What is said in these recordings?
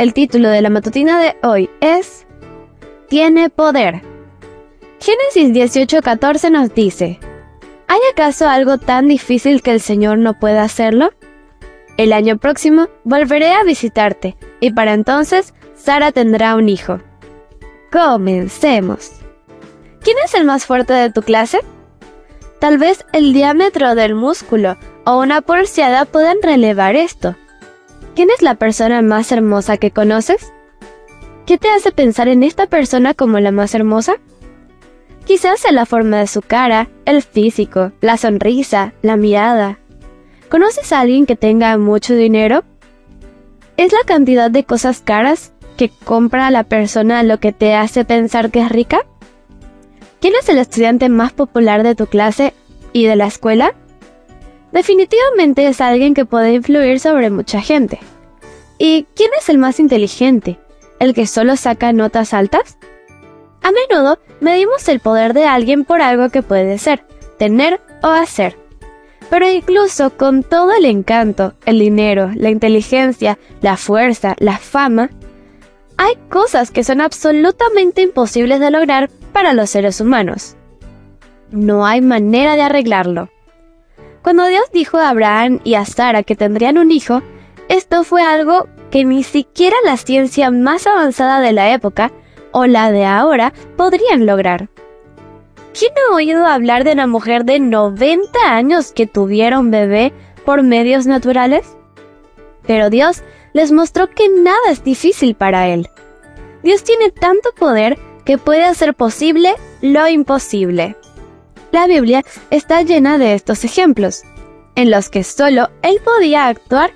El título de la matutina de hoy es Tiene poder. Génesis 18:14 nos dice, ¿Hay acaso algo tan difícil que el Señor no pueda hacerlo? El año próximo volveré a visitarte y para entonces Sara tendrá un hijo. Comencemos. ¿Quién es el más fuerte de tu clase? Tal vez el diámetro del músculo o una pulseada puedan relevar esto. ¿Quién es la persona más hermosa que conoces? ¿Qué te hace pensar en esta persona como la más hermosa? Quizás sea la forma de su cara, el físico, la sonrisa, la mirada. ¿Conoces a alguien que tenga mucho dinero? ¿Es la cantidad de cosas caras que compra la persona lo que te hace pensar que es rica? ¿Quién es el estudiante más popular de tu clase y de la escuela? Definitivamente es alguien que puede influir sobre mucha gente. ¿Y quién es el más inteligente? ¿El que solo saca notas altas? A menudo medimos el poder de alguien por algo que puede ser, tener o hacer. Pero incluso con todo el encanto, el dinero, la inteligencia, la fuerza, la fama, hay cosas que son absolutamente imposibles de lograr para los seres humanos. No hay manera de arreglarlo. Cuando Dios dijo a Abraham y a Sara que tendrían un hijo, esto fue algo que ni siquiera la ciencia más avanzada de la época o la de ahora podrían lograr. ¿Quién ha oído hablar de una mujer de 90 años que tuviera un bebé por medios naturales? Pero Dios les mostró que nada es difícil para Él. Dios tiene tanto poder que puede hacer posible lo imposible. La Biblia está llena de estos ejemplos, en los que solo Él podía actuar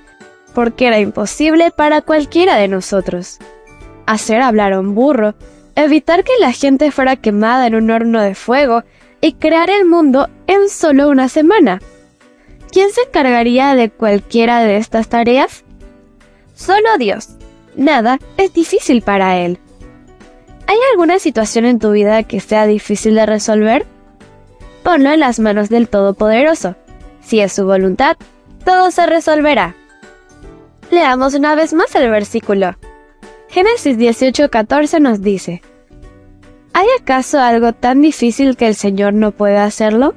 porque era imposible para cualquiera de nosotros. Hacer hablar a un burro, evitar que la gente fuera quemada en un horno de fuego y crear el mundo en solo una semana. ¿Quién se encargaría de cualquiera de estas tareas? Solo Dios. Nada es difícil para Él. ¿Hay alguna situación en tu vida que sea difícil de resolver? Ponlo en las manos del Todopoderoso. Si es su voluntad, todo se resolverá. Leamos una vez más el versículo. Génesis 18:14 nos dice, ¿Hay acaso algo tan difícil que el Señor no pueda hacerlo?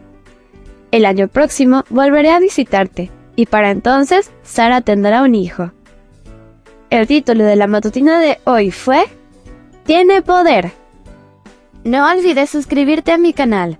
El año próximo volveré a visitarte, y para entonces Sara tendrá un hijo. El título de la matutina de hoy fue Tiene poder. No olvides suscribirte a mi canal.